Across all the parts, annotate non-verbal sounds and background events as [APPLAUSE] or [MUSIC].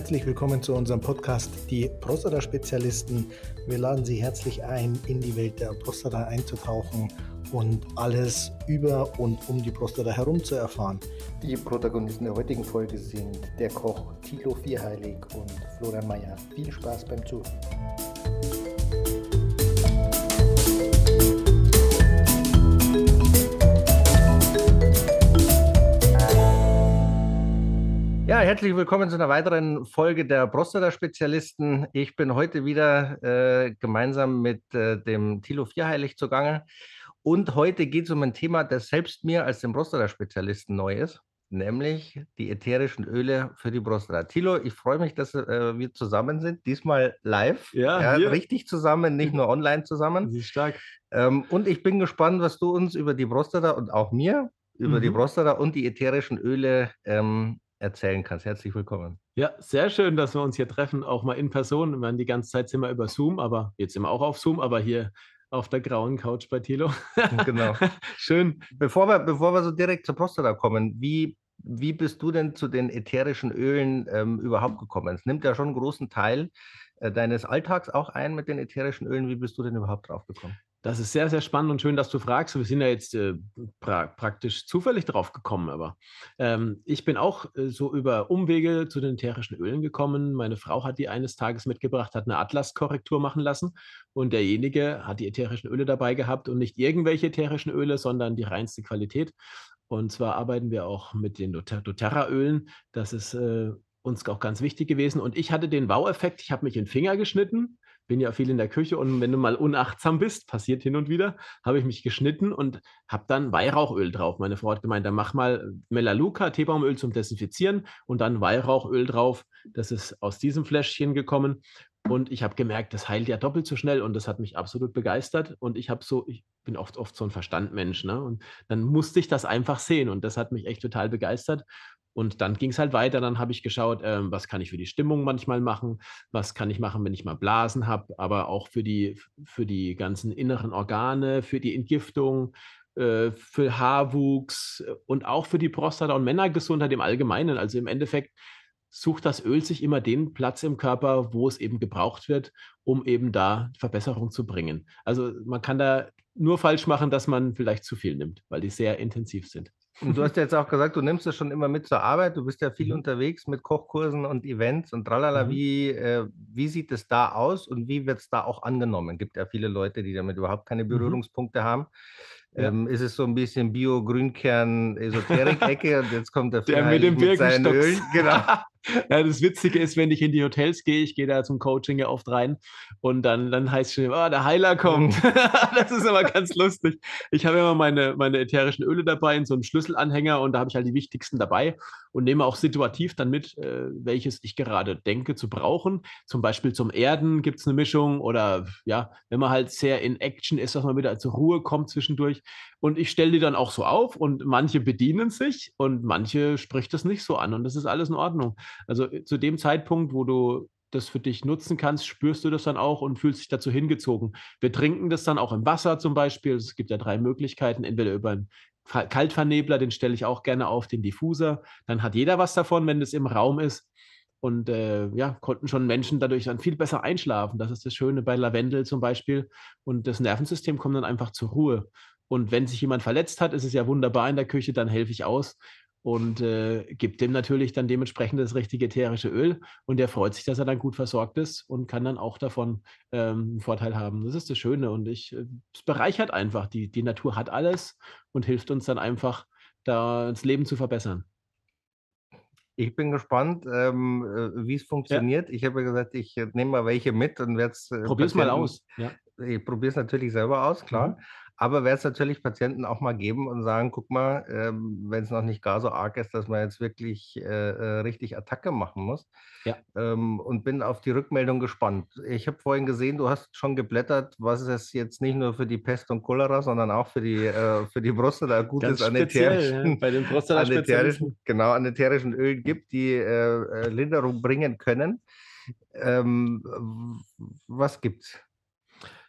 Herzlich willkommen zu unserem Podcast Die Prostata-Spezialisten. Wir laden Sie herzlich ein, in die Welt der Prostata einzutauchen und alles über und um die Prostata herum zu erfahren. Die Protagonisten der heutigen Folge sind der Koch Thilo Vierheilig und Florian Mayer. Viel Spaß beim Zuhören. Ja, herzlich willkommen zu einer weiteren Folge der Prostata-Spezialisten. Ich bin heute wieder äh, gemeinsam mit äh, dem Thilo Vierheilig zugange. Und heute geht es um ein Thema, das selbst mir als dem Prostata-Spezialisten neu ist, nämlich die ätherischen Öle für die Prostata. Thilo, ich freue mich, dass äh, wir zusammen sind, diesmal live. Ja, ja richtig zusammen, nicht nur online zusammen. [LAUGHS] Ist stark. Ähm, und ich bin gespannt, was du uns über die Prostata und auch mir über mhm. die Prostata und die ätherischen Öle ähm, erzählen kannst. Herzlich willkommen. Ja, sehr schön, dass wir uns hier treffen, auch mal in Person. Wir waren die ganze Zeit wir über Zoom, aber jetzt sind wir auch auf Zoom, aber hier auf der grauen Couch bei Thilo. [LAUGHS] [LAUGHS] genau. Schön. Bevor wir, bevor wir so direkt zur Prostata kommen, wie, wie bist du denn zu den ätherischen Ölen ähm, überhaupt gekommen? Es nimmt ja schon einen großen Teil äh, deines Alltags auch ein mit den ätherischen Ölen. Wie bist du denn überhaupt drauf gekommen? Das ist sehr, sehr spannend und schön, dass du fragst. Wir sind ja jetzt äh, pra praktisch zufällig drauf gekommen, aber ähm, ich bin auch äh, so über Umwege zu den ätherischen Ölen gekommen. Meine Frau hat die eines Tages mitgebracht, hat eine Atlas-Korrektur machen lassen und derjenige hat die ätherischen Öle dabei gehabt und nicht irgendwelche ätherischen Öle, sondern die reinste Qualität. Und zwar arbeiten wir auch mit den doTERRA-Ölen. Das ist äh, uns auch ganz wichtig gewesen. Und ich hatte den Wow-Effekt. Ich habe mich in den Finger geschnitten bin ja viel in der Küche und wenn du mal unachtsam bist, passiert hin und wieder, habe ich mich geschnitten und habe dann Weihrauchöl drauf. Meine Frau hat gemeint, dann mach mal Melaleuca, Teebaumöl zum Desinfizieren und dann Weihrauchöl drauf. Das ist aus diesem Fläschchen gekommen und ich habe gemerkt, das heilt ja doppelt so schnell und das hat mich absolut begeistert. Und ich habe so, ich bin oft, oft so ein Verstandmensch, ne? Und dann musste ich das einfach sehen und das hat mich echt total begeistert. Und dann ging es halt weiter. Dann habe ich geschaut, ähm, was kann ich für die Stimmung manchmal machen, was kann ich machen, wenn ich mal Blasen habe, aber auch für die, für die ganzen inneren Organe, für die Entgiftung, äh, für Haarwuchs äh, und auch für die Prostata und Männergesundheit im Allgemeinen. Also im Endeffekt sucht das Öl sich immer den Platz im Körper, wo es eben gebraucht wird, um eben da Verbesserung zu bringen. Also man kann da nur falsch machen, dass man vielleicht zu viel nimmt, weil die sehr intensiv sind. Und du hast ja jetzt auch gesagt, du nimmst es schon immer mit zur Arbeit. Du bist ja viel mhm. unterwegs mit Kochkursen und Events und tralala. Mhm. Wie, äh, wie sieht es da aus und wie wird es da auch angenommen? Es gibt ja viele Leute, die damit überhaupt keine mhm. Berührungspunkte mhm. haben. Ja. Ähm, ist es so ein bisschen Bio-Grünkern-Esoterik-Ecke und jetzt kommt der, der mit dem mit seinen Ölen. Genau. [LAUGHS] Ja, das Witzige ist, wenn ich in die Hotels gehe, ich gehe da zum Coaching ja oft rein und dann, dann heißt es schon, oh, der Heiler kommt. Mhm. [LAUGHS] das ist aber ganz lustig. Ich habe immer meine, meine ätherischen Öle dabei in so einem Schlüsselanhänger und da habe ich halt die wichtigsten dabei und nehme auch situativ dann mit, äh, welches ich gerade denke zu brauchen. Zum Beispiel zum Erden gibt es eine Mischung oder ja, wenn man halt sehr in Action ist, dass man wieder zur Ruhe kommt zwischendurch. Und ich stelle die dann auch so auf und manche bedienen sich und manche spricht das nicht so an und das ist alles in Ordnung. Also äh, zu dem Zeitpunkt, wo du das für dich nutzen kannst, spürst du das dann auch und fühlst dich dazu hingezogen. Wir trinken das dann auch im Wasser zum Beispiel. Es gibt ja drei Möglichkeiten, entweder über einen Kaltvernebler, den stelle ich auch gerne auf, den Diffuser. Dann hat jeder was davon, wenn es im Raum ist. Und äh, ja, konnten schon Menschen dadurch dann viel besser einschlafen. Das ist das Schöne bei Lavendel zum Beispiel. Und das Nervensystem kommt dann einfach zur Ruhe. Und wenn sich jemand verletzt hat, ist es ja wunderbar in der Küche, dann helfe ich aus und äh, gibt dem natürlich dann dementsprechend das richtige ätherische Öl und der freut sich, dass er dann gut versorgt ist und kann dann auch davon ähm, einen Vorteil haben. Das ist das Schöne und ich, äh, es bereichert einfach. Die, die Natur hat alles und hilft uns dann einfach, da das Leben zu verbessern. Ich bin gespannt, ähm, äh, wie es funktioniert. Ja. Ich habe ja gesagt, ich äh, nehme mal welche mit und werde es. Probier mal aus. Ja. Ich probiere es natürlich selber aus, klar. Mhm. Aber werde es natürlich Patienten auch mal geben und sagen, guck mal, ähm, wenn es noch nicht gar so arg ist, dass man jetzt wirklich äh, äh, richtig Attacke machen muss. Ja. Ähm, und bin auf die Rückmeldung gespannt. Ich habe vorhin gesehen, du hast schon geblättert, was es jetzt nicht nur für die Pest und Cholera, sondern auch für die, äh, für die oder gutes [LAUGHS] an ätherischen, ja, bei den an genau, an ätherischen Ölen gibt, die äh, äh, Linderung bringen können. Ähm, was gibt's?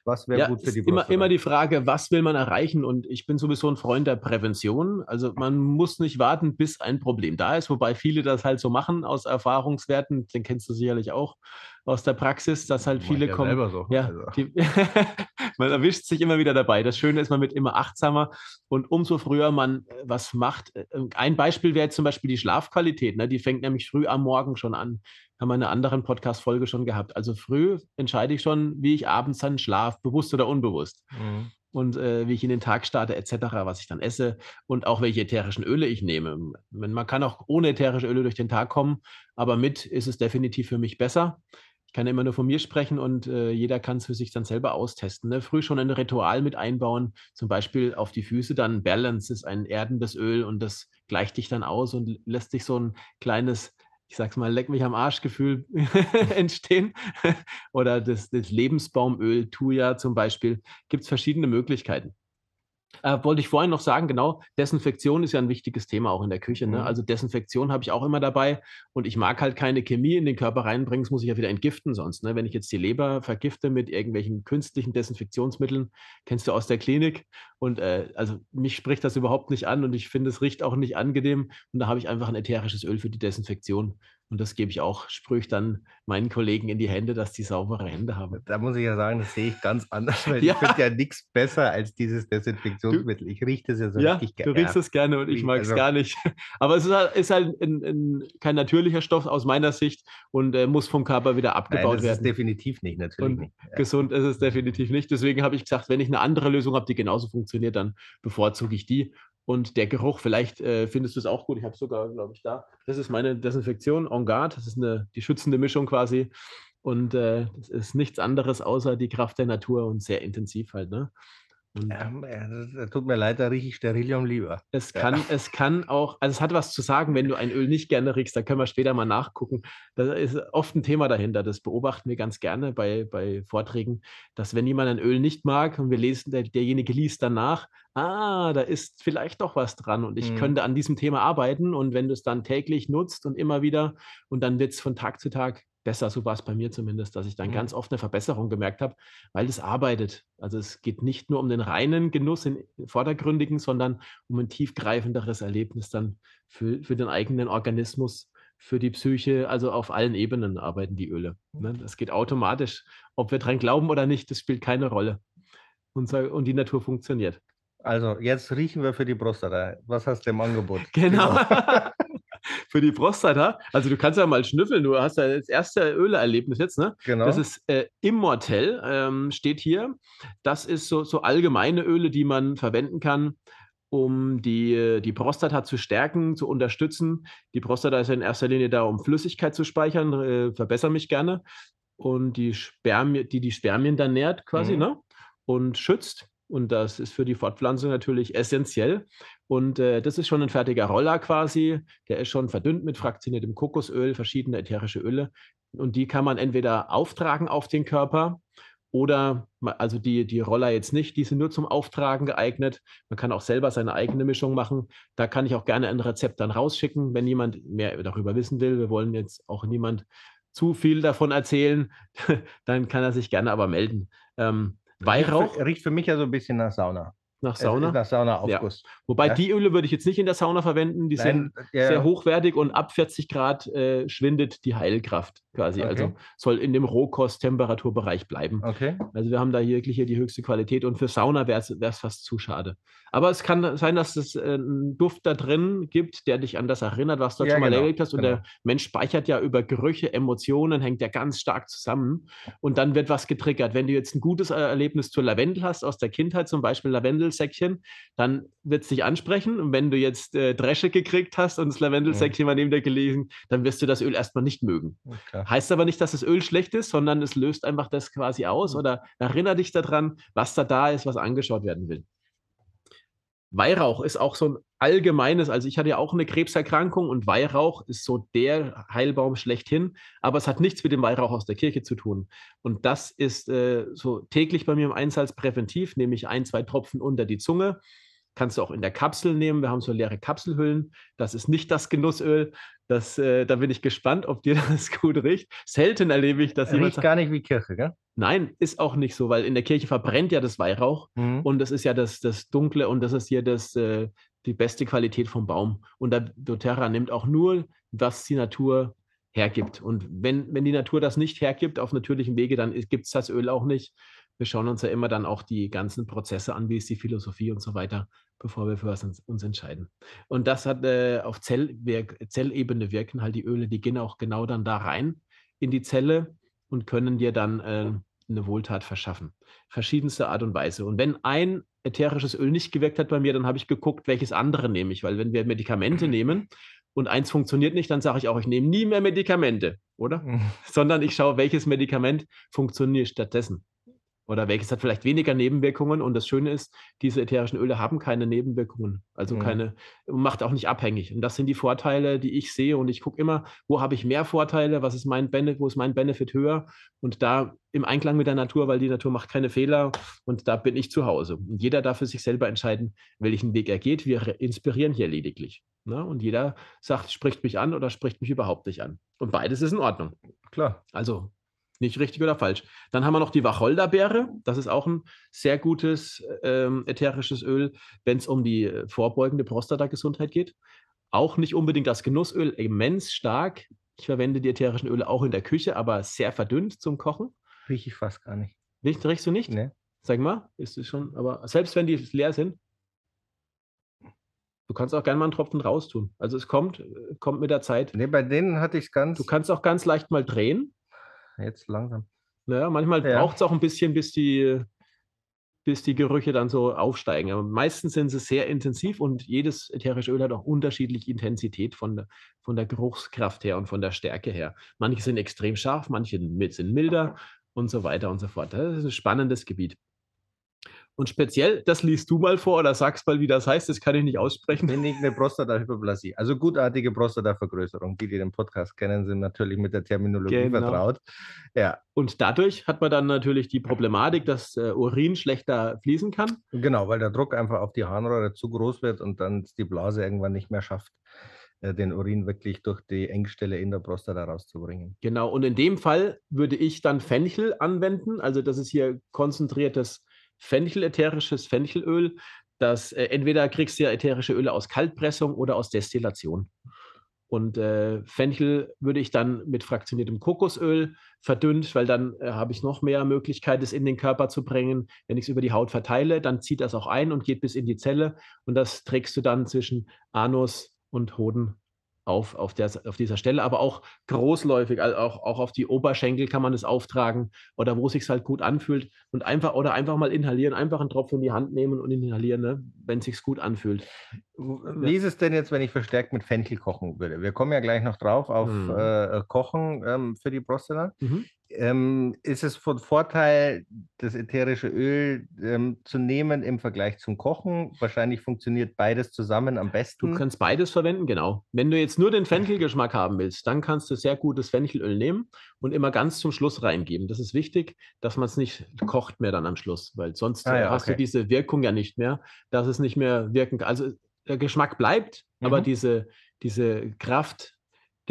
Was wäre ja, gut für die Brust? Immer, immer die Frage, was will man erreichen? Und ich bin sowieso ein Freund der Prävention. Also man muss nicht warten, bis ein Problem da ist, wobei viele das halt so machen aus Erfahrungswerten. Den kennst du sicherlich auch aus der Praxis, dass halt viele ja kommen. So. Ja, also. die, [LAUGHS] man erwischt sich immer wieder dabei. Das Schöne ist, man wird immer achtsamer und umso früher man äh, was macht. Äh, ein Beispiel wäre zum Beispiel die Schlafqualität. Ne? Die fängt nämlich früh am Morgen schon an. Haben wir in einer anderen Podcast-Folge schon gehabt. Also früh entscheide ich schon, wie ich abends dann schlafe, bewusst oder unbewusst. Mhm und äh, wie ich in den Tag starte, etc., was ich dann esse und auch welche ätherischen Öle ich nehme. Man kann auch ohne ätherische Öle durch den Tag kommen, aber mit ist es definitiv für mich besser ich kann immer nur von mir sprechen und äh, jeder kann es für sich dann selber austesten. Ne? Früh schon ein Ritual mit einbauen, zum Beispiel auf die Füße dann Balance ist ein erdendes Öl und das gleicht dich dann aus und lässt dich so ein kleines, ich sag's mal, leck mich am Arsch-Gefühl [LAUGHS] entstehen. Oder das, das Lebensbaumöl, Tuya zum Beispiel, gibt es verschiedene Möglichkeiten. Äh, wollte ich vorhin noch sagen, genau, Desinfektion ist ja ein wichtiges Thema auch in der Küche. Ne? Mhm. Also Desinfektion habe ich auch immer dabei und ich mag halt keine Chemie in den Körper reinbringen, das muss ich ja wieder entgiften sonst. Ne? Wenn ich jetzt die Leber vergifte mit irgendwelchen künstlichen Desinfektionsmitteln, kennst du aus der Klinik und äh, also mich spricht das überhaupt nicht an und ich finde, es riecht auch nicht angenehm und da habe ich einfach ein ätherisches Öl für die Desinfektion. Und das gebe ich auch, sprühe ich dann meinen Kollegen in die Hände, dass die saubere Hände haben. Da muss ich ja sagen, das sehe ich ganz anders, weil [LAUGHS] ja. ich finde ja nichts besser als dieses Desinfektionsmittel. Ich rieche das ja so ja, richtig gerne. Du riechst es gerne und ich mag es also, gar nicht. [LAUGHS] Aber es ist halt, ist halt ein, ein, kein natürlicher Stoff aus meiner Sicht und äh, muss vom Körper wieder abgebaut Nein, das werden. Das ist definitiv nicht, natürlich und nicht. Ja. Gesund ist es definitiv nicht. Deswegen habe ich gesagt, wenn ich eine andere Lösung habe, die genauso funktioniert, dann bevorzuge ich die. Und der Geruch, vielleicht äh, findest du es auch gut. Ich habe sogar, glaube ich, da. Das ist meine Desinfektion en garde. Das ist eine, die schützende Mischung quasi. Und äh, das ist nichts anderes außer die Kraft der Natur und sehr intensiv halt. Ne? Ähm, tut mir leid, da rieche ich Sterilium lieber. Es kann, ja. es kann auch, also es hat was zu sagen, wenn du ein Öl nicht gerne riechst, da können wir später mal nachgucken. Da ist oft ein Thema dahinter. Das beobachten wir ganz gerne bei, bei Vorträgen, dass wenn jemand ein Öl nicht mag und wir lesen, der, derjenige liest danach, ah, da ist vielleicht doch was dran und ich mhm. könnte an diesem Thema arbeiten. Und wenn du es dann täglich nutzt und immer wieder und dann wird es von Tag zu Tag besser, so war es bei mir zumindest, dass ich dann mhm. ganz oft eine Verbesserung gemerkt habe, weil es arbeitet. Also es geht nicht nur um den reinen Genuss, den vordergründigen, sondern um ein tiefgreifenderes Erlebnis dann für, für den eigenen Organismus, für die Psyche, also auf allen Ebenen arbeiten die Öle. Ne? Das geht automatisch. Ob wir dran glauben oder nicht, das spielt keine Rolle. Und, und die Natur funktioniert. Also, jetzt riechen wir für die Prostata. Was hast du im Angebot? Genau. [LAUGHS] für die Prostata. Also du kannst ja mal schnüffeln, du hast ja das erste Öleerlebnis jetzt, ne? Genau. Das ist äh, Immortell, ähm, steht hier. Das ist so, so allgemeine Öle, die man verwenden kann, um die, die Prostata zu stärken, zu unterstützen. Die Prostata ist ja in erster Linie da, um Flüssigkeit zu speichern, äh, verbessere mich gerne. Und die Spermien, die die Spermien dann nährt quasi, mhm. ne? Und schützt. Und das ist für die Fortpflanzung natürlich essentiell. Und äh, das ist schon ein fertiger Roller quasi. Der ist schon verdünnt mit fraktioniertem Kokosöl, verschiedene ätherische Öle. Und die kann man entweder auftragen auf den Körper oder, also die, die Roller jetzt nicht, die sind nur zum Auftragen geeignet. Man kann auch selber seine eigene Mischung machen. Da kann ich auch gerne ein Rezept dann rausschicken, wenn jemand mehr darüber wissen will. Wir wollen jetzt auch niemand zu viel davon erzählen. [LAUGHS] dann kann er sich gerne aber melden. Ähm, Weihrauch. Riecht, riecht für mich ja so ein bisschen nach Sauna. Nach Sauna? Nach Saunaaufguss. Ja. Wobei ja. die Öle würde ich jetzt nicht in der Sauna verwenden. Die Nein, sind ja. sehr hochwertig und ab 40 Grad äh, schwindet die Heilkraft quasi. Okay. Also soll in dem Rohkost-Temperaturbereich bleiben. Okay. Also wir haben da hier wirklich hier die höchste Qualität und für Sauna wäre es fast zu schade. Aber es kann sein, dass es äh, einen Duft da drin gibt, der dich an das erinnert, was du ja, schon mal genau, erlebt hast. Und genau. der Mensch speichert ja über Gerüche, Emotionen, hängt ja ganz stark zusammen. Und dann wird was getriggert. Wenn du jetzt ein gutes Erlebnis zu Lavendel hast, aus der Kindheit zum Beispiel Lavendelsäckchen, dann wird es dich ansprechen. Und wenn du jetzt äh, Dresche gekriegt hast und das Lavendelsäckchen ja. mal neben dir gelesen, dann wirst du das Öl erstmal nicht mögen. Okay. Heißt aber nicht, dass das Öl schlecht ist, sondern es löst einfach das quasi aus mhm. oder erinnert dich daran, was da da ist, was angeschaut werden will. Weihrauch ist auch so ein allgemeines, also ich hatte ja auch eine Krebserkrankung und Weihrauch ist so der Heilbaum schlechthin, aber es hat nichts mit dem Weihrauch aus der Kirche zu tun. Und das ist äh, so täglich bei mir im Einsatz präventiv, nehme ich ein, zwei Tropfen unter die Zunge. Kannst du auch in der Kapsel nehmen. Wir haben so leere Kapselhüllen. Das ist nicht das Genussöl. Das, äh, da bin ich gespannt, ob dir [LAUGHS] das gut riecht. Selten erlebe ich, dass jemand. Riecht gar nicht wie Kirche, gell? Nein, ist auch nicht so, weil in der Kirche verbrennt ja das Weihrauch mhm. und das ist ja das, das Dunkle und das ist hier das, äh, die beste Qualität vom Baum. Und der doTERRA nimmt auch nur, was die Natur hergibt. Und wenn, wenn die Natur das nicht hergibt auf natürlichem Wege, dann gibt es das Öl auch nicht. Wir schauen uns ja immer dann auch die ganzen Prozesse an, wie ist die Philosophie und so weiter, bevor wir für was uns, uns entscheiden. Und das hat äh, auf Zellwerk, Zellebene wirken halt die Öle, die gehen auch genau dann da rein in die Zelle und können dir dann äh, eine Wohltat verschaffen. Verschiedenste Art und Weise. Und wenn ein ätherisches Öl nicht gewirkt hat bei mir, dann habe ich geguckt, welches andere nehme ich. Weil wenn wir Medikamente nehmen und eins funktioniert nicht, dann sage ich auch, ich nehme nie mehr Medikamente, oder? Mhm. Sondern ich schaue, welches Medikament funktioniert stattdessen oder welches hat vielleicht weniger Nebenwirkungen. Und das Schöne ist, diese ätherischen Öle haben keine Nebenwirkungen, also mhm. keine, macht auch nicht abhängig. Und das sind die Vorteile, die ich sehe. Und ich gucke immer, wo habe ich mehr Vorteile, was ist mein Benefit, wo ist mein Benefit höher? Und da im Einklang mit der Natur, weil die Natur macht keine Fehler und da bin ich zu Hause. Und jeder darf für sich selber entscheiden, welchen Weg er geht. Wir inspirieren hier lediglich. Ne? Und jeder sagt, spricht mich an oder spricht mich überhaupt nicht an. Und beides ist in Ordnung. Klar. Also nicht richtig oder falsch. Dann haben wir noch die Wacholderbeere. Das ist auch ein sehr gutes ähm, ätherisches Öl, wenn es um die äh, vorbeugende Prostatagesundheit geht. Auch nicht unbedingt das Genussöl, immens stark. Ich verwende die ätherischen Öle auch in der Küche, aber sehr verdünnt zum Kochen. Rieche ich fast gar nicht. Riech, riechst du nicht? Nee. Sag mal, ist es schon, aber selbst wenn die leer sind, Du kannst auch gerne mal einen Tropfen raustun. Also es kommt, äh, kommt mit der Zeit. Nee, bei denen hatte ich es ganz. Du kannst auch ganz leicht mal drehen jetzt langsam. Naja, manchmal ja. braucht es auch ein bisschen, bis die, bis die Gerüche dann so aufsteigen. Aber meistens sind sie sehr intensiv und jedes ätherische Öl hat auch unterschiedliche Intensität von der, von der Geruchskraft her und von der Stärke her. Manche sind extrem scharf, manche sind milder und so weiter und so fort. Das ist ein spannendes Gebiet. Und speziell, das liest du mal vor oder sagst mal, wie das heißt, das kann ich nicht aussprechen. Benigne Prostatahyperplasie, also gutartige Prostatavergrößerung. Die, die den Podcast kennen, sind natürlich mit der Terminologie genau. vertraut. Ja. Und dadurch hat man dann natürlich die Problematik, dass äh, Urin schlechter fließen kann. Genau, weil der Druck einfach auf die Harnröhre zu groß wird und dann die Blase irgendwann nicht mehr schafft äh, den Urin wirklich durch die Engstelle in der Prostata rauszubringen. Genau, und in dem Fall würde ich dann Fenchel anwenden. Also das ist hier konzentriertes Fenchel, ätherisches Fenchelöl. Das, äh, entweder kriegst du ja ätherische Öle aus Kaltpressung oder aus Destillation. Und äh, Fenchel würde ich dann mit fraktioniertem Kokosöl verdünnt, weil dann äh, habe ich noch mehr Möglichkeit, es in den Körper zu bringen. Wenn ich es über die Haut verteile, dann zieht das auch ein und geht bis in die Zelle. Und das trägst du dann zwischen Anus und Hoden auf, auf, der, auf dieser Stelle, aber auch großläufig, also auch, auch auf die Oberschenkel kann man es auftragen oder wo es sich halt gut anfühlt und einfach oder einfach mal inhalieren, einfach einen Tropfen in die Hand nehmen und inhalieren, ne, wenn es sich gut anfühlt. Wie ist es denn jetzt, wenn ich verstärkt mit Fenchel kochen würde? Wir kommen ja gleich noch drauf auf mhm. äh, Kochen ähm, für die Prostata. Mhm ähm, ist es von Vorteil, das ätherische Öl ähm, zu nehmen im Vergleich zum Kochen? Wahrscheinlich funktioniert beides zusammen am besten. Du kannst beides verwenden, genau. Wenn du jetzt nur den Fenchelgeschmack haben willst, dann kannst du sehr gutes Fenchelöl nehmen und immer ganz zum Schluss reingeben. Das ist wichtig, dass man es nicht kocht mehr dann am Schluss, weil sonst ah, ja, hast okay. du diese Wirkung ja nicht mehr, dass es nicht mehr wirken kann. Also der Geschmack bleibt, mhm. aber diese, diese Kraft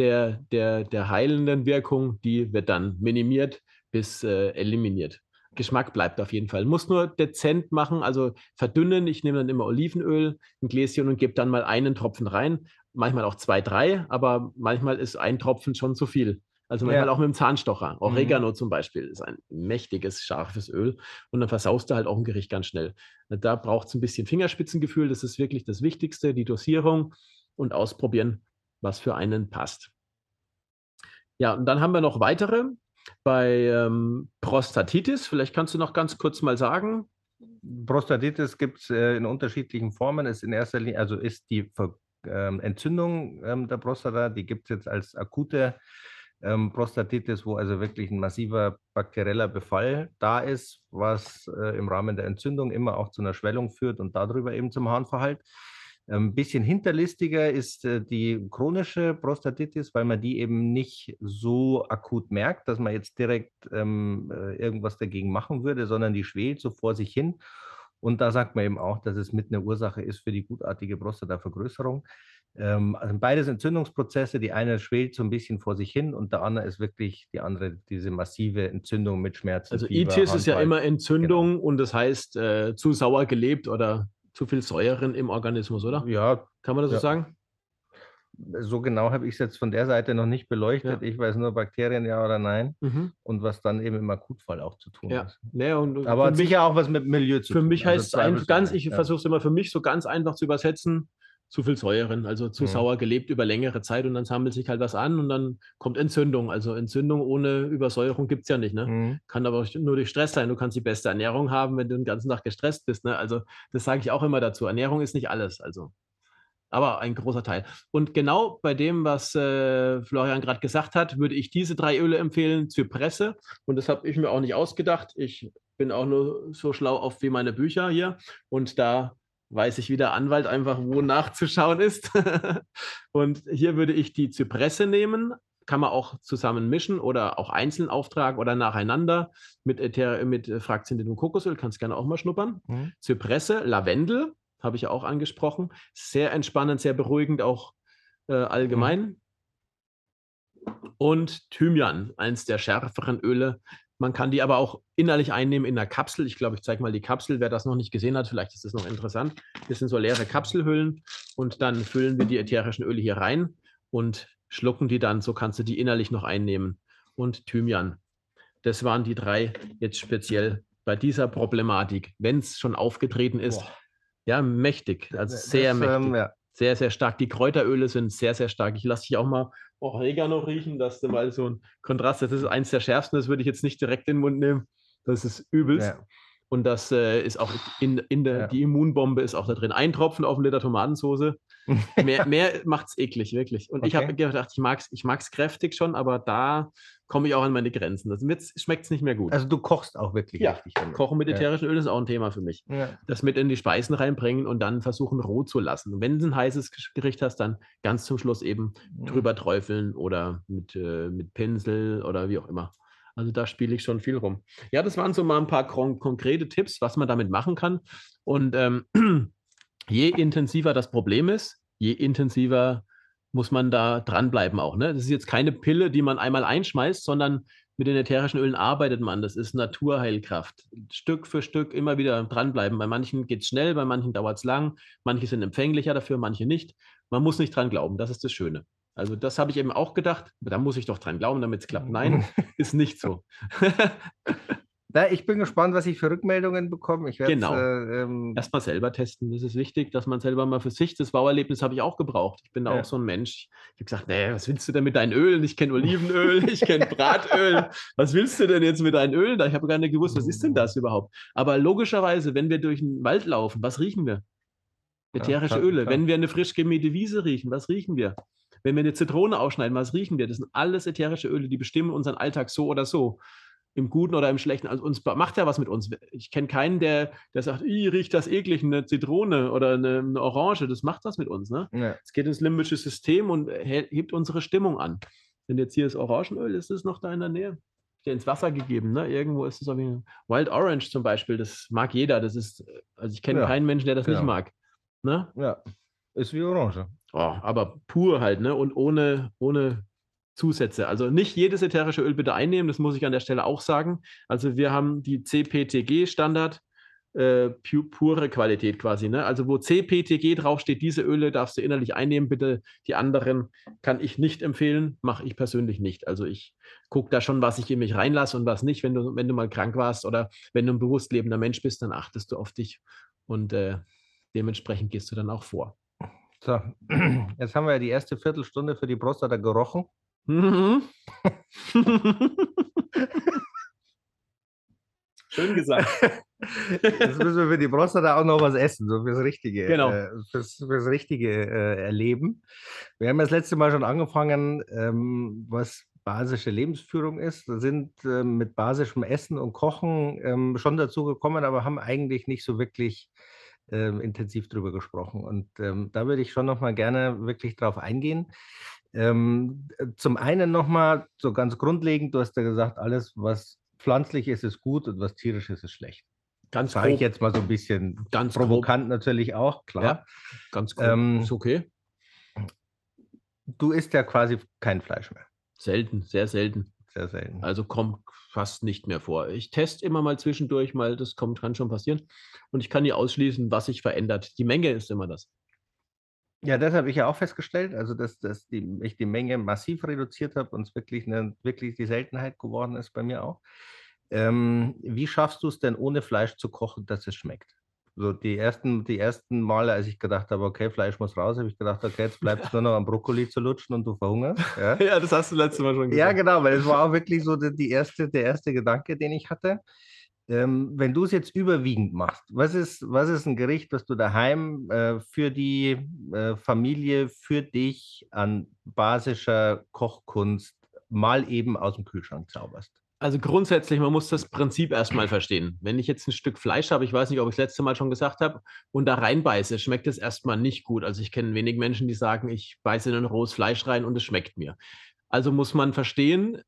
der, der, der heilenden Wirkung, die wird dann minimiert bis äh, eliminiert. Geschmack bleibt auf jeden Fall. Muss nur dezent machen, also verdünnen. Ich nehme dann immer Olivenöl, ein Gläschen und gebe dann mal einen Tropfen rein. Manchmal auch zwei, drei, aber manchmal ist ein Tropfen schon zu viel. Also manchmal ja. auch mit dem Zahnstocher. Oregano mhm. zum Beispiel ist ein mächtiges, scharfes Öl. Und dann versaust du halt auch ein Gericht ganz schnell. Da braucht es ein bisschen Fingerspitzengefühl. Das ist wirklich das Wichtigste, die Dosierung und ausprobieren was für einen passt. Ja, und dann haben wir noch weitere bei ähm, Prostatitis. Vielleicht kannst du noch ganz kurz mal sagen. Prostatitis gibt es äh, in unterschiedlichen Formen. Ist in erster Linie, also ist die Ver ähm, Entzündung ähm, der Prostata, die gibt es jetzt als akute ähm, Prostatitis, wo also wirklich ein massiver bakterieller Befall da ist, was äh, im Rahmen der Entzündung immer auch zu einer Schwellung führt und darüber eben zum Harnverhalt. Ein ähm, bisschen hinterlistiger ist äh, die chronische Prostatitis, weil man die eben nicht so akut merkt, dass man jetzt direkt ähm, äh, irgendwas dagegen machen würde, sondern die schwelt so vor sich hin. Und da sagt man eben auch, dass es mit einer Ursache ist für die gutartige Prostatavergrößerung. Ähm, also beides Entzündungsprozesse. Die eine schwelt so ein bisschen vor sich hin und der andere ist wirklich die andere, diese massive Entzündung mit Schmerzen. Also Fieber, Itis ist ja immer Entzündung genau. und das heißt äh, zu sauer gelebt oder zu viel Säuren im Organismus, oder? Ja. Kann man das ja. so sagen? so genau habe ich es jetzt von der Seite noch nicht beleuchtet. Ja. Ich weiß nur Bakterien ja oder nein mhm. und was dann eben im Akutfall auch zu tun ja. ist. Ja, und Aber hat sicher auch was mit Milieu zu für tun. Mich heißt also es ganz, ich versuche es immer für mich so ganz einfach zu übersetzen, zu viel Säuren, also zu mhm. sauer gelebt über längere Zeit und dann sammelt sich halt was an und dann kommt Entzündung. Also Entzündung ohne Übersäuerung gibt es ja nicht. Ne? Mhm. Kann aber nur durch Stress sein. Du kannst die beste Ernährung haben, wenn du den ganzen Tag gestresst bist. Ne? Also das sage ich auch immer dazu. Ernährung ist nicht alles. Also aber ein großer Teil. Und genau bei dem, was äh, Florian gerade gesagt hat, würde ich diese drei Öle empfehlen, Zypresse. Und das habe ich mir auch nicht ausgedacht. Ich bin auch nur so schlau auf wie meine Bücher hier. Und da weiß ich wie der Anwalt einfach, wo nachzuschauen ist. [LAUGHS] und hier würde ich die Zypresse nehmen. Kann man auch zusammen mischen oder auch einzeln auftragen oder nacheinander mit, Äther mit Fraktion und Kokosöl. Kannst gerne auch mal schnuppern. Mhm. Zypresse, Lavendel, habe ich ja auch angesprochen. Sehr entspannend, sehr beruhigend, auch äh, allgemein. Mhm. Und Thymian, eins der schärferen Öle. Man kann die aber auch innerlich einnehmen in einer Kapsel. Ich glaube, ich zeige mal die Kapsel. Wer das noch nicht gesehen hat, vielleicht ist das noch interessant. Das sind so leere Kapselhüllen und dann füllen wir die ätherischen Öle hier rein und schlucken die dann. So kannst du die innerlich noch einnehmen. Und Thymian. Das waren die drei jetzt speziell bei dieser Problematik, wenn es schon aufgetreten ist. Boah. Ja, mächtig. Also sehr das, mächtig. Ähm, ja. Sehr, sehr stark. Die Kräuteröle sind sehr, sehr stark. Ich lasse dich auch mal Oregano riechen, dass du mal so ein Kontrast. Das ist eins der schärfsten, das würde ich jetzt nicht direkt in den Mund nehmen. Das ist übelst. Ja. Und das äh, ist auch in, in der, ja. die Immunbombe ist auch da drin. Ein Tropfen auf einen Liter Tomatensauce. [LAUGHS] Mehr, mehr macht es eklig, wirklich. Und okay. ich habe gedacht, ich mag es ich mag's kräftig schon, aber da komme ich auch an meine Grenzen. Das schmeckt es nicht mehr gut. Also du kochst auch wirklich ja. richtig. Damit. Kochen mit ätherischen ja. Öl ist auch ein Thema für mich. Ja. Das mit in die Speisen reinbringen und dann versuchen roh zu lassen. Und wenn du ein heißes Gericht hast, dann ganz zum Schluss eben mhm. drüber träufeln oder mit, äh, mit Pinsel oder wie auch immer. Also da spiele ich schon viel rum. Ja, das waren so mal ein paar kon konkrete Tipps, was man damit machen kann. Und ähm, [CLEARS THROAT] je intensiver das Problem ist, je intensiver muss man da dranbleiben auch. Ne? Das ist jetzt keine Pille, die man einmal einschmeißt, sondern mit den ätherischen Ölen arbeitet man. Das ist Naturheilkraft. Stück für Stück immer wieder dranbleiben. Bei manchen geht es schnell, bei manchen dauert es lang. Manche sind empfänglicher dafür, manche nicht. Man muss nicht dran glauben. Das ist das Schöne. Also das habe ich eben auch gedacht, da muss ich doch dran glauben, damit es klappt. Nein, [LAUGHS] ist nicht so. [LAUGHS] Na, ich bin gespannt, was ich für Rückmeldungen bekomme. Ich genau. Äh, ähm, Erstmal selber testen. Das ist wichtig, dass man selber mal für sich, das Bauerlebnis habe ich auch gebraucht. Ich bin da ja. auch so ein Mensch. Ich habe gesagt, nee, was willst du denn mit deinen Ölen? Ich kenne Olivenöl, [LAUGHS] ich kenne Bratöl. Was willst du denn jetzt mit deinen Ölen? Ich habe gar nicht gewusst, was ist denn das überhaupt? Aber logischerweise, wenn wir durch den Wald laufen, was riechen wir? Ätherische ja, Öle. Klar. Wenn wir eine frisch gemähte Wiese riechen, was riechen wir? Wenn wir eine Zitrone ausschneiden, was riechen wir? Das sind alles ätherische Öle, die bestimmen unseren Alltag so oder so. Im Guten oder im Schlechten. Also uns macht ja was mit uns. Ich kenne keinen, der, der sagt, riecht das eklig, eine Zitrone oder eine, eine Orange. Das macht was mit uns. Ne? Ja. Es geht ins limbische System und hebt unsere Stimmung an. Wenn jetzt hier das Orangenöl ist, ist es noch da in der Nähe ins Wasser gegeben. Ne? Irgendwo ist es so wie Wild Orange zum Beispiel. Das mag jeder. Das ist, also ich kenne ja. keinen Menschen, der das genau. nicht mag. Ne? Ja, ist wie Orange. Oh, aber pur halt, ne? Und ohne, ohne Zusätze. Also nicht jedes ätherische Öl bitte einnehmen, das muss ich an der Stelle auch sagen. Also wir haben die CPTG-Standard, äh, pu pure Qualität quasi. Ne? Also wo CPTG draufsteht, diese Öle darfst du innerlich einnehmen, bitte. Die anderen kann ich nicht empfehlen, mache ich persönlich nicht. Also ich gucke da schon, was ich in mich reinlasse und was nicht. Wenn du, wenn du mal krank warst oder wenn du ein bewusst lebender Mensch bist, dann achtest du auf dich und äh, dementsprechend gehst du dann auch vor. So, [CLEARS THROAT] jetzt haben wir ja die erste Viertelstunde für die Prostata gerochen. Mhm. [LAUGHS] Schön gesagt. Jetzt müssen wir für die Prostata auch noch was essen, so fürs richtige, genau. äh, fürs, fürs richtige äh, Erleben. Wir haben das letzte Mal schon angefangen, ähm, was basische Lebensführung ist. Wir sind äh, mit basischem Essen und Kochen ähm, schon dazu gekommen, aber haben eigentlich nicht so wirklich ähm, intensiv drüber gesprochen. Und ähm, da würde ich schon noch mal gerne wirklich drauf eingehen. Ähm, zum einen noch mal so ganz grundlegend, du hast ja gesagt, alles, was pflanzlich ist, ist gut und was tierisch ist, ist schlecht. Ganz Sage ich jetzt mal so ein bisschen ganz provokant grob. natürlich auch, klar. Ja, ganz grob. Ähm, ist okay. du isst ja quasi kein Fleisch mehr. Selten, sehr selten. Sehr selten. Also kommt fast nicht mehr vor. Ich teste immer mal zwischendurch, mal das kommt, kann schon passieren. Und ich kann nie ausschließen, was sich verändert. Die Menge ist immer das. Ja, das habe ich ja auch festgestellt, also dass, dass die, ich die Menge massiv reduziert habe und es wirklich, eine, wirklich die Seltenheit geworden ist bei mir auch. Ähm, wie schaffst du es denn ohne Fleisch zu kochen, dass es schmeckt? So die ersten, die ersten Male, als ich gedacht habe, okay, Fleisch muss raus, habe ich gedacht, okay, jetzt bleibt es nur noch am Brokkoli zu lutschen und du verhungerst. Ja, [LAUGHS] ja das hast du letztes Mal schon gesagt. Ja, genau, weil es war auch wirklich so die, die erste, der erste Gedanke, den ich hatte. Ähm, wenn du es jetzt überwiegend machst, was ist, was ist ein Gericht, was du daheim äh, für die äh, Familie, für dich an basischer Kochkunst mal eben aus dem Kühlschrank zauberst? Also grundsätzlich, man muss das Prinzip erstmal verstehen. Wenn ich jetzt ein Stück Fleisch habe, ich weiß nicht, ob ich das letzte Mal schon gesagt habe, und da reinbeiße, schmeckt es erstmal nicht gut. Also ich kenne wenig Menschen, die sagen, ich beiße in ein rohes Fleisch rein und es schmeckt mir. Also muss man verstehen,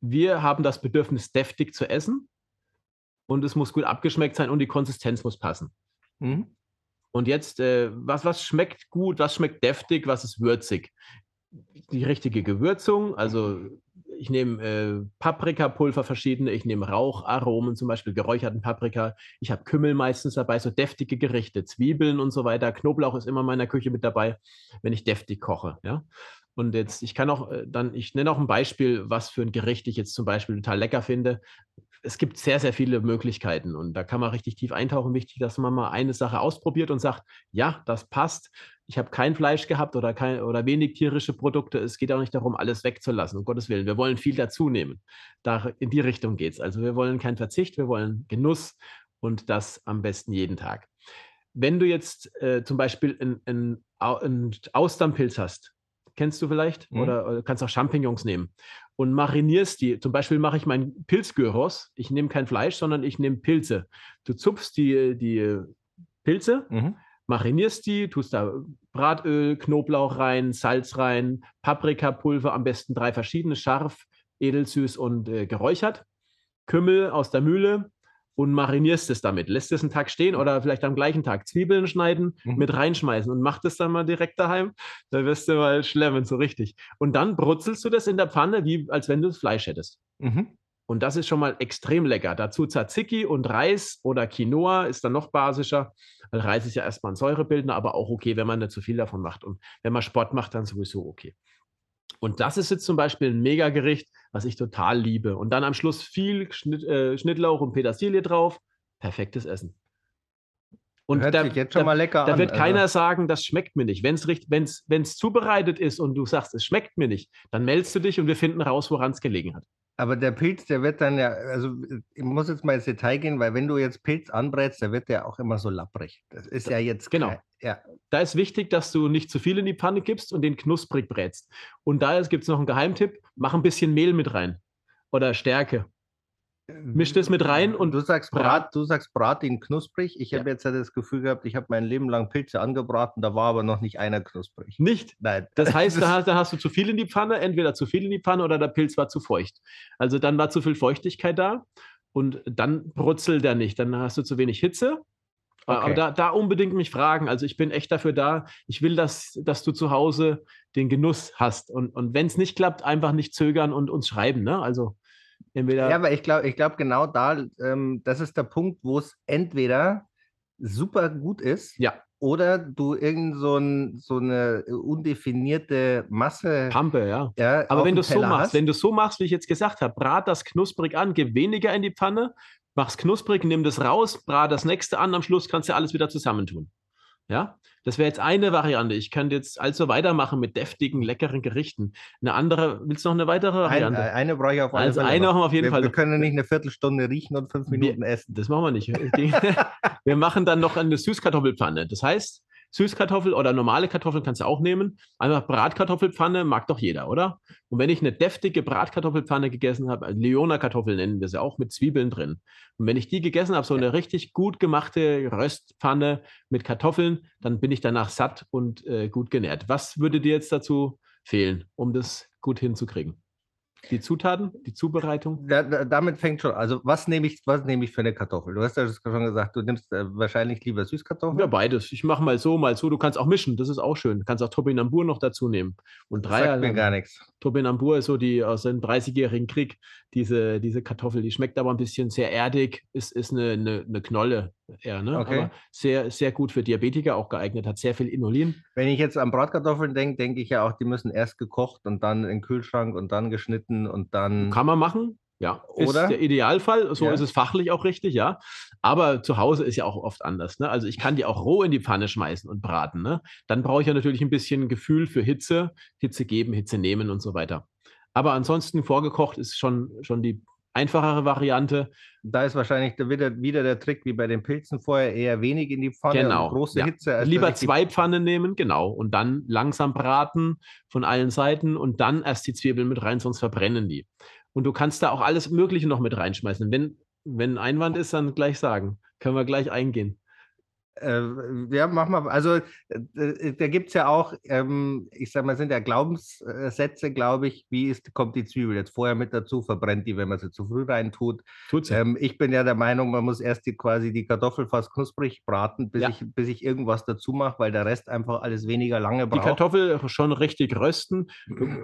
wir haben das Bedürfnis, deftig zu essen und es muss gut abgeschmeckt sein und die Konsistenz muss passen. Mhm. Und jetzt, äh, was, was schmeckt gut, was schmeckt deftig, was ist würzig? Die richtige Gewürzung, also ich nehme äh, Paprikapulver verschiedene, ich nehme Raucharomen, zum Beispiel geräucherten Paprika. Ich habe Kümmel meistens dabei, so deftige Gerichte, Zwiebeln und so weiter. Knoblauch ist immer in meiner Küche mit dabei, wenn ich deftig koche. Ja? Und jetzt, ich kann auch äh, dann, ich nenne auch ein Beispiel, was für ein Gericht ich jetzt zum Beispiel total lecker finde es gibt sehr, sehr viele Möglichkeiten und da kann man richtig tief eintauchen. Wichtig, dass man mal eine Sache ausprobiert und sagt, ja, das passt. Ich habe kein Fleisch gehabt oder, kein, oder wenig tierische Produkte. Es geht auch nicht darum, alles wegzulassen, um Gottes Willen. Wir wollen viel dazu nehmen. Da, in die Richtung geht es. Also wir wollen keinen Verzicht, wir wollen Genuss und das am besten jeden Tag. Wenn du jetzt äh, zum Beispiel einen Austernpilz hast, kennst du vielleicht, mhm. oder, oder kannst auch Champignons nehmen und marinierst die. Zum Beispiel mache ich meinen Pilzgyros. Ich nehme kein Fleisch, sondern ich nehme Pilze. Du zupfst die, die Pilze, mhm. marinierst die, tust da Bratöl, Knoblauch rein, Salz rein, Paprikapulver, am besten drei verschiedene, scharf, edelsüß und äh, geräuchert. Kümmel aus der Mühle, und marinierst es damit. Lässt es einen Tag stehen oder vielleicht am gleichen Tag Zwiebeln schneiden, mhm. mit reinschmeißen und mach das dann mal direkt daheim. Da wirst du mal schlemmen, so richtig. Und dann brutzelst du das in der Pfanne, wie als wenn du das Fleisch hättest. Mhm. Und das ist schon mal extrem lecker. Dazu Tzatziki und Reis oder Quinoa ist dann noch basischer. Weil Reis ist ja erstmal ein Säurebildner, aber auch okay, wenn man nicht zu viel davon macht. Und wenn man Sport macht, dann sowieso okay. Und das ist jetzt zum Beispiel ein Megagericht, was ich total liebe. Und dann am Schluss viel Schnitt, äh, Schnittlauch und Petersilie drauf. Perfektes Essen. Und Hört da, jetzt schon mal lecker da, an. wird also. keiner sagen, das schmeckt mir nicht. Wenn es wenn's, zubereitet ist und du sagst, es schmeckt mir nicht, dann meldest du dich und wir finden raus, woran es gelegen hat. Aber der Pilz, der wird dann ja, also ich muss jetzt mal ins Detail gehen, weil wenn du jetzt Pilz anbrätst, der wird ja auch immer so lapprig. Das ist ja jetzt. Genau. Kein, ja. Da ist wichtig, dass du nicht zu viel in die Pfanne gibst und den knusprig brätst. Und da gibt es noch einen Geheimtipp: mach ein bisschen Mehl mit rein oder Stärke. Misch das mit rein und du sagst Brat, du sagst Brat ihn knusprig. Ich ja. habe jetzt das Gefühl gehabt, ich habe mein Leben lang Pilze angebraten, da war aber noch nicht einer knusprig. Nicht? Nein. Das heißt, [LAUGHS] da hast, da hast, du zu viel in die Pfanne, entweder zu viel in die Pfanne oder der Pilz war zu feucht. Also dann war zu viel Feuchtigkeit da und dann brutzelt er nicht. Dann hast du zu wenig Hitze. Okay. Aber da, da, unbedingt mich fragen. Also ich bin echt dafür da. Ich will, dass, dass du zu Hause den Genuss hast. Und, und wenn es nicht klappt, einfach nicht zögern und uns schreiben. Ne? Also Entweder ja, aber ich glaube, ich glaube genau da, ähm, das ist der Punkt, wo es entweder super gut ist, ja. oder du irgend so, ein, so eine undefinierte Masse. Pampe, ja. ja aber wenn du so machst, hast. wenn du so machst, wie ich jetzt gesagt habe, brat das knusprig an, gib weniger in die Pfanne, mach's knusprig, nimm das raus, brat das nächste an, am Schluss kannst du alles wieder zusammentun. Ja, das wäre jetzt eine Variante. Ich könnte jetzt also weitermachen mit deftigen, leckeren Gerichten. Eine andere, willst du noch eine weitere Variante? Ein, eine brauche ich auf also Fälle. eine auf jeden wir, Fall. Wir können nicht eine Viertelstunde riechen und fünf Minuten wir, essen. Das machen wir nicht. [LAUGHS] [LAUGHS] wir machen dann noch eine Süßkartoffelpfanne. Das heißt, Süßkartoffel oder normale Kartoffeln kannst du auch nehmen. Einfach Bratkartoffelpfanne mag doch jeder, oder? Und wenn ich eine deftige Bratkartoffelpfanne gegessen habe, also Leona-Kartoffeln nennen wir sie auch, mit Zwiebeln drin. Und wenn ich die gegessen habe, so eine richtig gut gemachte Röstpfanne mit Kartoffeln, dann bin ich danach satt und äh, gut genährt. Was würde dir jetzt dazu fehlen, um das gut hinzukriegen? Die Zutaten, die Zubereitung? Da, da, damit fängt schon. Also was nehme ich, was nehme ich für eine Kartoffel? Du hast ja schon gesagt, du nimmst äh, wahrscheinlich lieber Süßkartoffeln. Ja, beides. Ich mache mal so, mal so. Du kannst auch mischen, das ist auch schön. Du kannst auch Topinambur noch dazu nehmen. Und drei. Sagt mir gar nichts. Topinambur ist so die aus dem 30-jährigen Krieg, diese, diese Kartoffel, die schmeckt aber ein bisschen sehr erdig, ist, ist eine, eine, eine Knolle eher, ne? Okay. Aber sehr, sehr gut für Diabetiker auch geeignet, hat sehr viel Inulin. Wenn ich jetzt an Bratkartoffeln denke, denke ich ja auch, die müssen erst gekocht und dann in den Kühlschrank und dann geschnitten und dann. Kann man machen, ja. Oder? Ist der Idealfall, so Ja. ist es fachlich auch richtig, ja. Aber zu Hause ist ja auch oft anders. Ne? Also ich kann die auch roh in die Pfanne schmeißen und braten. Ne? Dann brauche ich ja natürlich ein bisschen Gefühl für Hitze, Hitze geben, Hitze nehmen und so weiter. Aber ansonsten vorgekocht ist schon, schon die einfachere Variante. Da ist wahrscheinlich der, wieder, wieder der Trick wie bei den Pilzen vorher eher wenig in die Pfanne Genau. große ja. Hitze. Lieber zwei Pfannen nehmen, genau. Und dann langsam braten von allen Seiten und dann erst die Zwiebeln mit rein, sonst verbrennen die. Und du kannst da auch alles Mögliche noch mit reinschmeißen. Wenn, wenn ein Einwand ist, dann gleich sagen. Können wir gleich eingehen. Äh, ja, mach mal. Also, äh, da gibt es ja auch, ähm, ich sag mal, sind ja Glaubenssätze, glaube ich. Wie ist, kommt die Zwiebel jetzt vorher mit dazu? Verbrennt die, wenn man sie zu früh reintut? Tut's ja. Ähm, ich bin ja der Meinung, man muss erst die, quasi die Kartoffel fast knusprig braten, bis, Ja. ich, bis ich irgendwas dazu mache, weil der Rest einfach alles weniger lange die braucht. Kartoffel schon richtig rösten.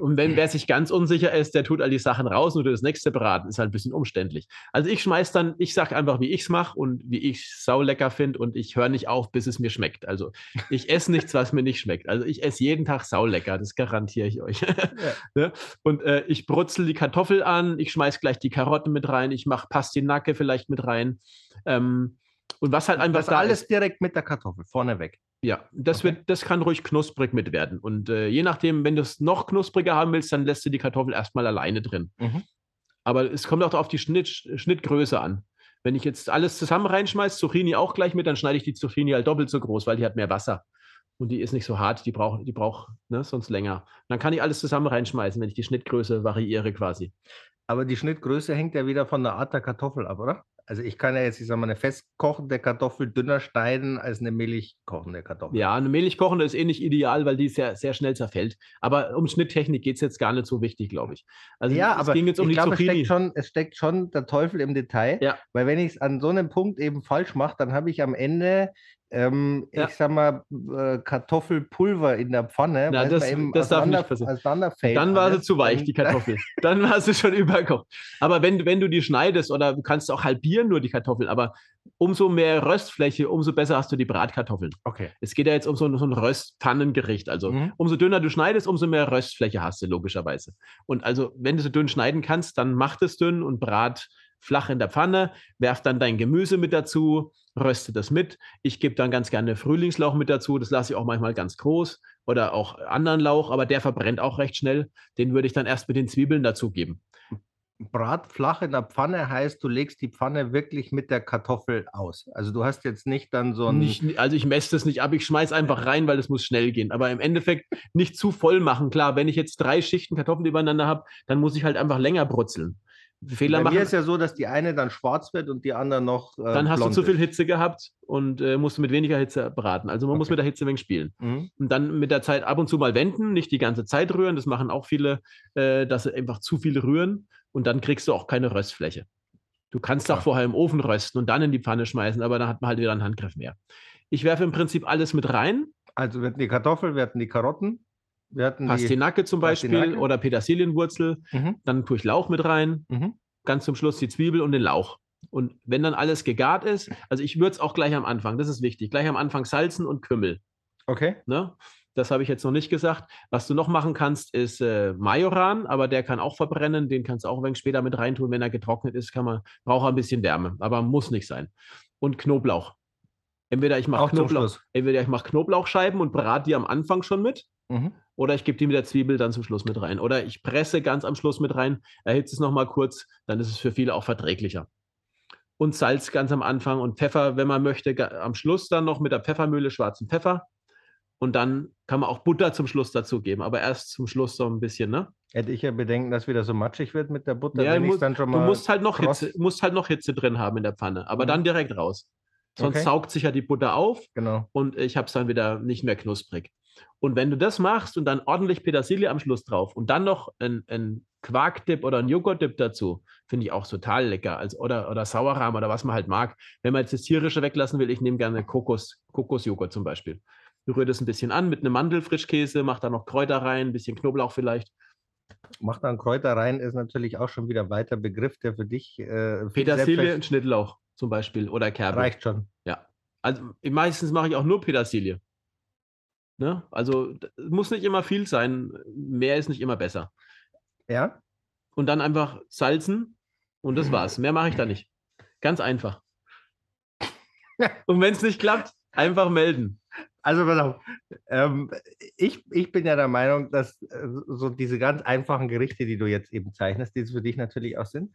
Und wenn wer sich ganz unsicher ist, der tut all die Sachen raus und tut das nächste braten. Ist halt ein bisschen umständlich. Also ich schmeiß dann, ich sag einfach, wie ich es mache und wie ich es saulecker finde und ich höre nicht auf, bis es mir schmeckt. Also ich esse nichts, was mir nicht schmeckt. Also ich esse jeden Tag saulecker, das garantiere ich euch. [LAUGHS] ne? Und äh, ich brutzel die Kartoffel an, ich schmeiß gleich die Karotten mit rein, ich mache Pastinake vielleicht mit rein. Ähm, und was halt einfach das da alles ist, direkt mit der Kartoffel, vorneweg. ja, das, Okay. wird, das kann ruhig knusprig mit werden. Und äh, je nachdem, wenn du es noch knuspriger haben willst, dann lässt du die Kartoffel erstmal alleine drin. Mhm. Aber es kommt auch auf die Schnitt, Schnittgröße an. Wenn ich jetzt alles zusammen reinschmeiße, Zucchini auch gleich mit, dann schneide ich die Zucchini halt doppelt so groß, weil die hat mehr Wasser. Und die ist nicht so hart, die braucht, die braucht ne, sonst länger. Dann kann ich alles zusammen reinschmeißen, wenn ich die Schnittgröße variiere quasi. Aber die Schnittgröße hängt ja wieder von der Art der Kartoffel ab, oder? Also ich kann ja jetzt, ich sag mal, eine festkochende Kartoffel dünner schneiden als eine milchkochende Kartoffel. Ja, eine Milchkochende ist eh nicht ideal, weil die sehr, sehr schnell zerfällt. Aber um Schnitttechnik geht es jetzt gar nicht so wichtig, glaube ich. Also ja, es aber ging jetzt um ich die glaube, es steckt, schon, es steckt schon der Teufel im Detail. Ja. Weil wenn ich es an so einem Punkt eben falsch mache, dann habe ich am Ende, ähm, Ja. ich sag mal, äh, Kartoffelpulver in der Pfanne, Na, das- das darf nicht passieren. Dann war sie zu weich, die Kartoffel. [LAUGHS] Dann war sie schon überkocht. Aber wenn, wenn du die schneidest oder du kannst auch halbieren nur die Kartoffel, aber umso mehr Röstfläche, umso besser hast du die Bratkartoffeln. Okay. Es geht ja jetzt um so ein, so ein Röstpfannengericht. Also Mhm. umso dünner du schneidest, umso mehr Röstfläche hast du logischerweise. Und also wenn du so dünn schneiden kannst, dann mach das dünn und brat flach in der Pfanne, werf dann dein Gemüse mit dazu, röste das mit. Ich gebe dann ganz gerne Frühlingslauch mit dazu, das lasse ich auch manchmal ganz groß oder auch anderen Lauch, aber der verbrennt auch recht schnell. Den würde ich dann erst mit den Zwiebeln dazugeben. Brat flach in der Pfanne heißt, du legst die Pfanne wirklich mit der Kartoffel aus. Also du hast jetzt nicht dann so ein. Nicht, also ich messe das nicht ab, ich schmeiß einfach rein, weil es muss schnell gehen. Aber im Endeffekt nicht zu voll machen. Klar, wenn ich jetzt drei Schichten Kartoffeln übereinander habe, dann muss ich halt einfach länger brutzeln. Fehler Bei machen, mir ist ja so, dass die eine dann schwarz wird und die andere noch. Äh, dann hast du zu viel. Hitze gehabt und äh, musst mit weniger Hitze braten. Also man muss Okay. mit der Hitze ein wenig spielen. Mhm. Und dann mit der Zeit ab und zu mal wenden, nicht die ganze Zeit rühren. Das machen auch viele, äh, dass sie einfach zu viel rühren und dann kriegst du auch keine Röstfläche. Du kannst auch Klar. vorher im Ofen rösten und dann in die Pfanne schmeißen, aber dann hat man halt wieder einen Handgriff mehr. Ich werfe im Prinzip alles mit rein. Also wir hatten die Kartoffel, wir hatten die Karotten, wir hatten die. Pastinake zum Beispiel Pastinake. oder Petersilienwurzel. Mhm. Dann tue ich Lauch mit rein. Mhm. Ganz zum Schluss die Zwiebel und den Lauch. Und wenn dann alles gegart ist, also ich würze auch gleich am Anfang, das ist wichtig, gleich am Anfang salzen und Kümmel. Okay. Ne? Das habe ich jetzt noch nicht gesagt. Was du noch machen kannst, ist äh, Majoran, aber der kann auch verbrennen. Den kannst du auch ein wenig später mit reintun. Wenn er getrocknet ist, kann man, braucht er ein bisschen Wärme, aber muss nicht sein. Und Knoblauch. Entweder ich mache Knoblauch, entweder ich mache Knoblauchscheiben und brate die am Anfang schon mit, Mhm. Oder ich gebe die mit der Zwiebel dann zum Schluss mit rein. Oder ich presse ganz am Schluss mit rein, erhitze es nochmal kurz, dann ist es für viele auch verträglicher. Und Salz ganz am Anfang und Pfeffer, wenn man möchte, am Schluss dann noch mit der Pfeffermühle schwarzen Pfeffer. Und dann kann man auch Butter zum Schluss dazu geben, aber erst zum Schluss so ein bisschen, ne? Hätte ich ja Bedenken, dass wieder so matschig wird mit der Butter. Ja, wenn du musst- dann schon Du mal musst halt noch Hitze, musst halt noch Hitze drin haben in der Pfanne, aber Mhm. dann direkt raus. Sonst Okay. saugt sich ja die Butter auf Genau. und ich habe es dann wieder nicht mehr knusprig. Und wenn du das machst und dann ordentlich Petersilie am Schluss drauf und dann noch ein, ein Quarkdip oder einen Joghurtdip dazu. Finde ich auch total lecker. Als, oder, oder Sauerrahm oder was man halt mag. Wenn man jetzt das Tierische weglassen will, ich nehme gerne Kokos, Kokosjoghurt zum Beispiel. Rühre das ein bisschen an mit einem Mandelfrischkäse, mache da noch Kräuter rein, ein bisschen Knoblauch vielleicht. Macht dann Kräuter rein, ist natürlich auch schon wieder ein weiter Begriff, der für dich. Äh, Petersilie und Schnittlauch zum Beispiel oder Kerbe. Reicht schon. Ja. Also meistens mache ich auch nur Petersilie. Ne? Also muss nicht immer viel sein. Mehr ist nicht immer besser. Ja. Und dann einfach salzen und das war's. Mehr mache ich da nicht. Ganz einfach. [LAUGHS] und wenn es nicht klappt, einfach melden. Also pass auf, ähm, ich, ich bin ja der Meinung, dass äh, so diese ganz einfachen Gerichte, die du jetzt eben zeichnest, die es für dich natürlich auch sind,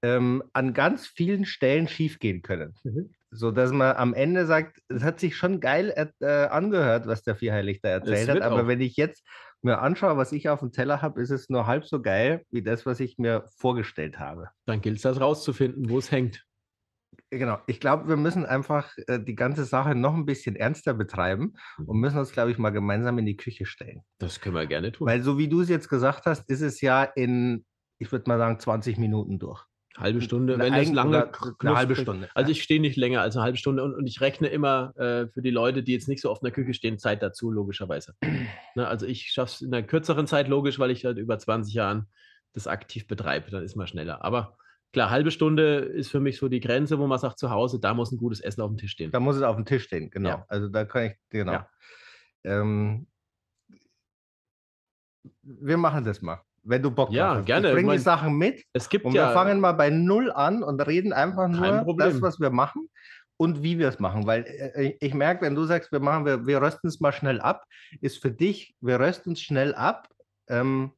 ähm, an ganz vielen Stellen schiefgehen können. Mhm. So dass man am Ende sagt, es hat sich schon geil äh, angehört, was der Vierheilig da erzählt hat, aber auch. wenn ich jetzt mir anschaue, was ich auf dem Teller habe, ist es nur halb so geil wie das, was ich mir vorgestellt habe. Dann gilt es, das rauszufinden, wo es hängt. Genau, ich glaube, wir müssen einfach äh, die ganze Sache noch ein bisschen ernster betreiben und mhm. müssen uns, glaube ich, mal gemeinsam in die Küche stellen. Das können wir gerne tun. Weil so wie du es jetzt gesagt hast, ist es ja in, ich würde mal sagen, 20 Minuten durch. Halbe Stunde, wenn es lange eine halbe Stunde. Also ich stehe nicht länger als eine halbe Stunde und, und ich rechne immer äh, für die Leute, die jetzt nicht so oft in der Küche stehen, Zeit dazu, logischerweise. [CLEARS THROAT] ne, also ich schaffe es in einer kürzeren Zeit, logisch, weil ich halt über 20 Jahren das aktiv betreibe, dann ist man schneller. Aber klar, halbe Stunde ist für mich so die Grenze, wo man sagt, zu Hause, da muss ein gutes Essen auf dem Tisch stehen. Da muss es auf dem Tisch stehen, genau. Ja. Also da kann ich, genau. Ja. Ähm, wir machen das mal wenn du Bock ja, hast. gerne. Ich bringe die Sachen mit. Es gibt und ja, wir fangen mal bei Null an und reden einfach nur das, was wir machen und wie wir es machen. Weil äh, ich merke, wenn du sagst, wir machen, wir, wir rösten es mal schnell ab, ist für dich, wir rösten es schnell ab. Ähm,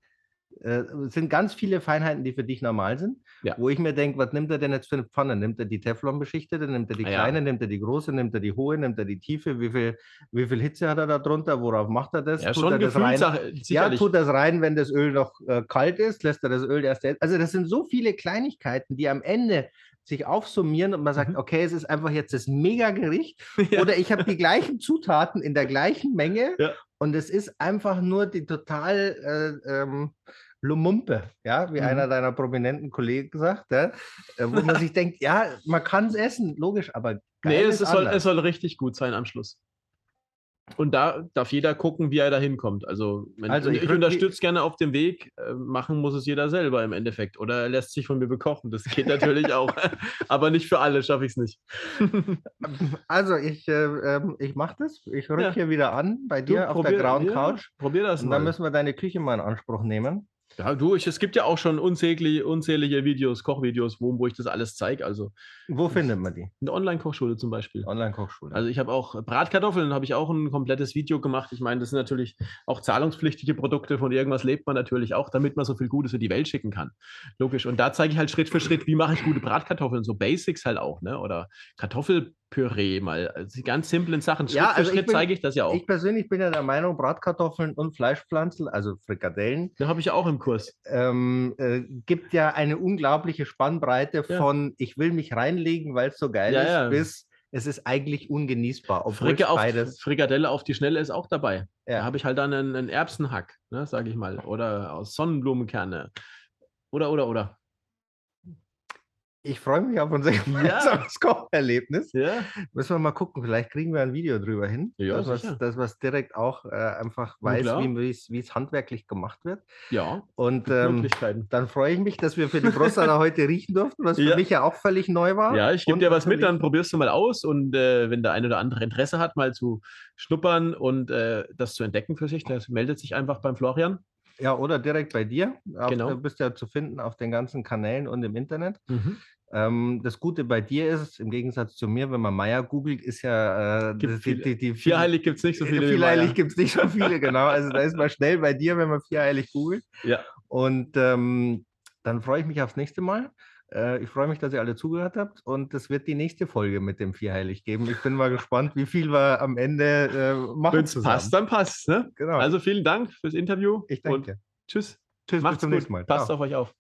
äh, sind ganz viele Feinheiten, die für dich normal sind. Ja. Wo ich mir denke, was nimmt er denn jetzt für eine Pfanne? Nimmt er die Teflon-beschichtete, nimmt er die ah, kleine, ja. nimmt er die große, nimmt er die hohe, nimmt er die tiefe? Wie viel, wie viel Hitze hat er da drunter? Worauf macht er das? Ja, tut schon er das rein? Ja, tut das rein, wenn das Öl noch äh, kalt ist, lässt er das Öl erst. Also, das sind so viele Kleinigkeiten, die am Ende sich aufsummieren und man sagt, mhm. okay, es ist einfach jetzt das Mega-Gericht [LAUGHS] ja. oder ich habe die gleichen Zutaten in der gleichen Menge ja. und es ist einfach nur die total äh, ähm, Lumumpe, ja, wie mhm. einer deiner prominenten Kollegen sagt, ja, äh, wo man [LAUGHS] sich denkt, ja, man kann es essen, logisch, aber Nee, es, soll, es soll richtig gut sein am Schluss. Und da darf jeder gucken, wie er da hinkommt. Also, also ich, ich unterstütze gerne auf dem Weg. Äh, machen muss es jeder selber im Endeffekt. Oder er lässt sich von mir bekochen. Das geht natürlich [LAUGHS] auch. Aber nicht für alle schaffe ich es nicht. [LAUGHS] also, ich, äh, ähm, ich mache das. Ich rücke ja. hier wieder an bei dir du, auf der grauen Couch. Probier das Und mal. dann müssen wir deine Küche mal in Anspruch nehmen. Ja, du, ich, es gibt ja auch schon unzählige, unzählige Videos, Kochvideos, wo, wo ich das alles zeige. Also, wo findet man die? Eine Online-Kochschule zum Beispiel. Online-Kochschule. Also ich habe auch Bratkartoffeln, habe ich auch ein komplettes Video gemacht. Ich meine, das sind natürlich auch zahlungspflichtige Produkte, von irgendwas lebt man natürlich auch, damit man so viel Gutes für die Welt schicken kann. Logisch. Und da zeige ich halt Schritt für Schritt, wie mache ich gute Bratkartoffeln, so Basics halt auch, ne? Oder Kartoffel Püree mal. Also die ganz simplen Sachen. Schritt ja, also für Schritt zeige ich das ja auch. Ich persönlich bin ja der Meinung, Bratkartoffeln und Fleischpflanzen, also Frikadellen. Da habe ich auch im Kurs. Ähm, äh, gibt ja eine unglaubliche Spannbreite ja. von ich will mich reinlegen, weil es so geil ja, ist, ja. bis es ist eigentlich ungenießbar. Fricke auf, Frikadelle auf die Schnelle ist auch dabei. Da habe ich halt dann einen, einen Erbsenhack, ne, sage ich mal. Oder aus Sonnenblumenkerne. Oder, oder, oder ich freue mich auf unser [LAUGHS] gemeinsames ja. Kocherlebnis. Ja. Müssen wir mal gucken, vielleicht kriegen wir ein Video drüber hin. Ja, das, was, das, was direkt auch äh, einfach weiß, wie es handwerklich gemacht wird. Ja. Und ähm, dann freue ich mich, dass wir für die Prostata heute riechen durften, was für mich ja auch völlig neu war. Ja, ich gebe dir was mit, dann probierst du mal aus. Und äh, wenn der eine oder andere Interesse hat, mal zu schnuppern und äh, das zu entdecken für sich, das meldet sich einfach beim Florian. Ja, oder direkt bei dir. Genau. Du bist ja zu finden auf den ganzen Kanälen und im Internet. Mhm. Ähm, das Gute bei dir ist, im Gegensatz zu mir, wenn man Meier googelt, ist ja äh, die, die, die, Vierheilig gibt es nicht so viele. Vierheilig gibt es nicht so viele, genau. Also da ist man schnell bei dir, wenn man vierheilig googelt. Ja. Und ähm, dann freue ich mich aufs nächste Mal. Äh, ich freue mich, dass ihr alle zugehört habt und es wird die nächste Folge mit dem Vierheilig geben. Ich bin mal gespannt, wie viel wir am Ende äh, machen Wenn's zusammen. passt, dann passt. Ne? Genau. Also vielen Dank fürs Interview. Ich danke. tschüss. Tschüss, Macht's bis zum nächsten Mal. Passt Ciao. auf euch auf.